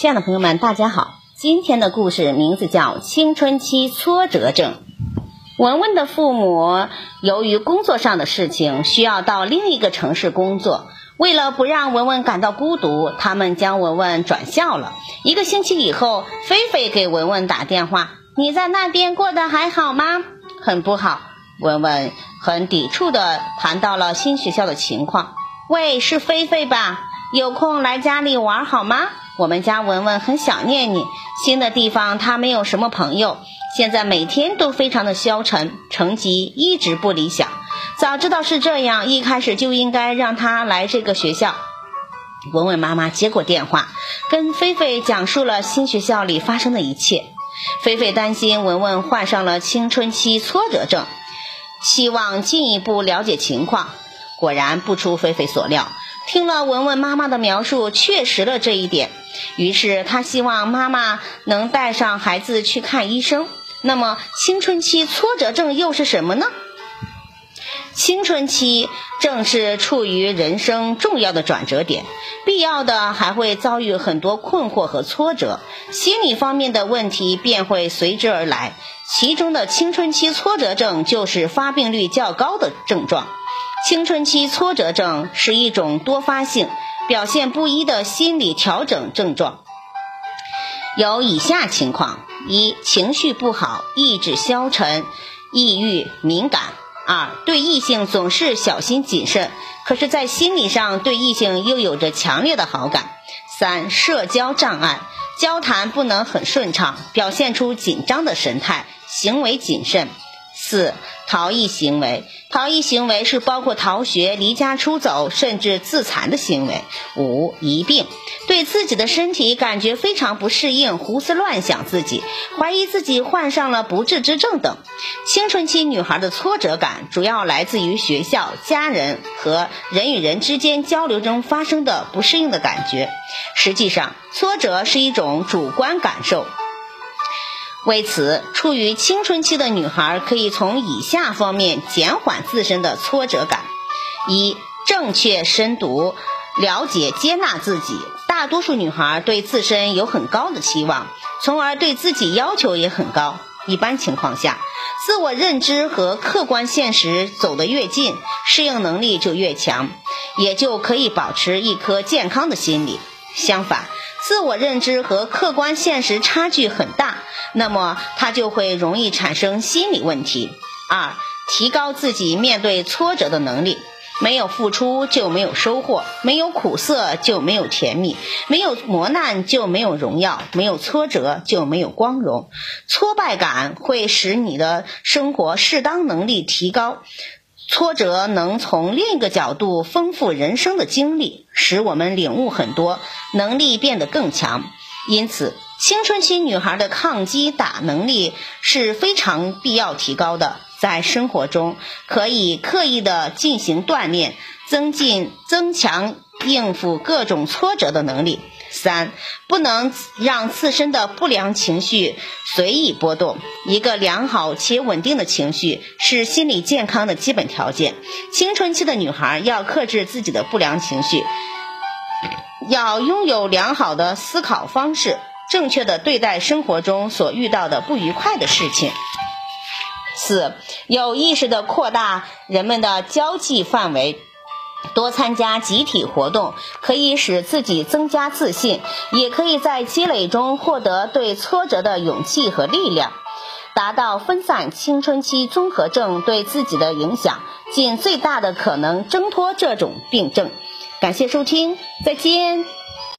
亲爱的朋友们，大家好。今天的故事名字叫《青春期挫折症》。文文的父母由于工作上的事情需要到另一个城市工作，为了不让文文感到孤独，他们将文文转校了。一个星期以后，菲菲给文文打电话：“你在那边过得还好吗？”“很不好。”文文很抵触地谈到了新学校的情况。“喂，是菲菲吧？有空来家里玩好吗？我们家文文很想念你。新的地方他没有什么朋友。”现在每天都非常的消沉，成绩一直不理想。早知道是这样，一开始就应该让他来这个学校。文文妈妈接过电话，跟菲菲讲述了新学校里发生的一切。菲菲担心文文患上了青春期挫折症，希望进一步了解情况。果然不出菲菲所料，听了文文妈妈的描述，确实了这一点。于是她希望妈妈能带上孩子去看医生。那么，青春期挫折症又是什么呢？青春期正是处于人生重要的转折点，必要的还会遭遇很多困惑和挫折，心理方面的问题便会随之而来。其中的青春期挫折症就是发病率较高的症状。青春期挫折症是一种多发性、表现不一的心理调整症状。有以下情况：一、情绪不好，意志消沉，抑郁、敏感；二、对异性总是小心谨慎，可是，在心理上对异性又有着强烈的好感；三、社交障碍，交谈不能很顺畅，表现出紧张的神态，行为谨慎；四。逃逸行为，逃逸行为是包括逃学、离家出走，甚至自残的行为。五疑病，对自己的身体感觉非常不适应，胡思乱想自己，怀疑自己患上了不治之症等。青春期女孩的挫折感主要来自于学校、家人和人与人之间交流中发生的不适应的感觉。实际上，挫折是一种主观感受。为此，处于青春期的女孩可以从以下方面减缓自身的挫折感：一、正确深读、了解、接纳自己。大多数女孩对自身有很高的期望，从而对自己要求也很高。一般情况下，自我认知和客观现实走得越近，适应能力就越强，也就可以保持一颗健康的心理。相反，自我认知和客观现实差距很大。那么他就会容易产生心理问题。二、提高自己面对挫折的能力。没有付出就没有收获，没有苦涩就没有甜蜜，没有磨难就没有荣耀，没有挫折就没有光荣。挫败感会使你的生活适当能力提高，挫折能从另一个角度丰富人生的经历，使我们领悟很多，能力变得更强。因此。青春期女孩的抗击打能力是非常必要提高的，在生活中可以刻意的进行锻炼，增进增强应付各种挫折的能力。三，不能让自身的不良情绪随意波动。一个良好且稳定的情绪是心理健康的基本条件。青春期的女孩要克制自己的不良情绪，要拥有良好的思考方式。正确的对待生活中所遇到的不愉快的事情。四，有意识的扩大人们的交际范围，多参加集体活动，可以使自己增加自信，也可以在积累中获得对挫折的勇气和力量，达到分散青春期综合症对自己的影响，尽最大的可能挣脱这种病症。感谢收听，再见。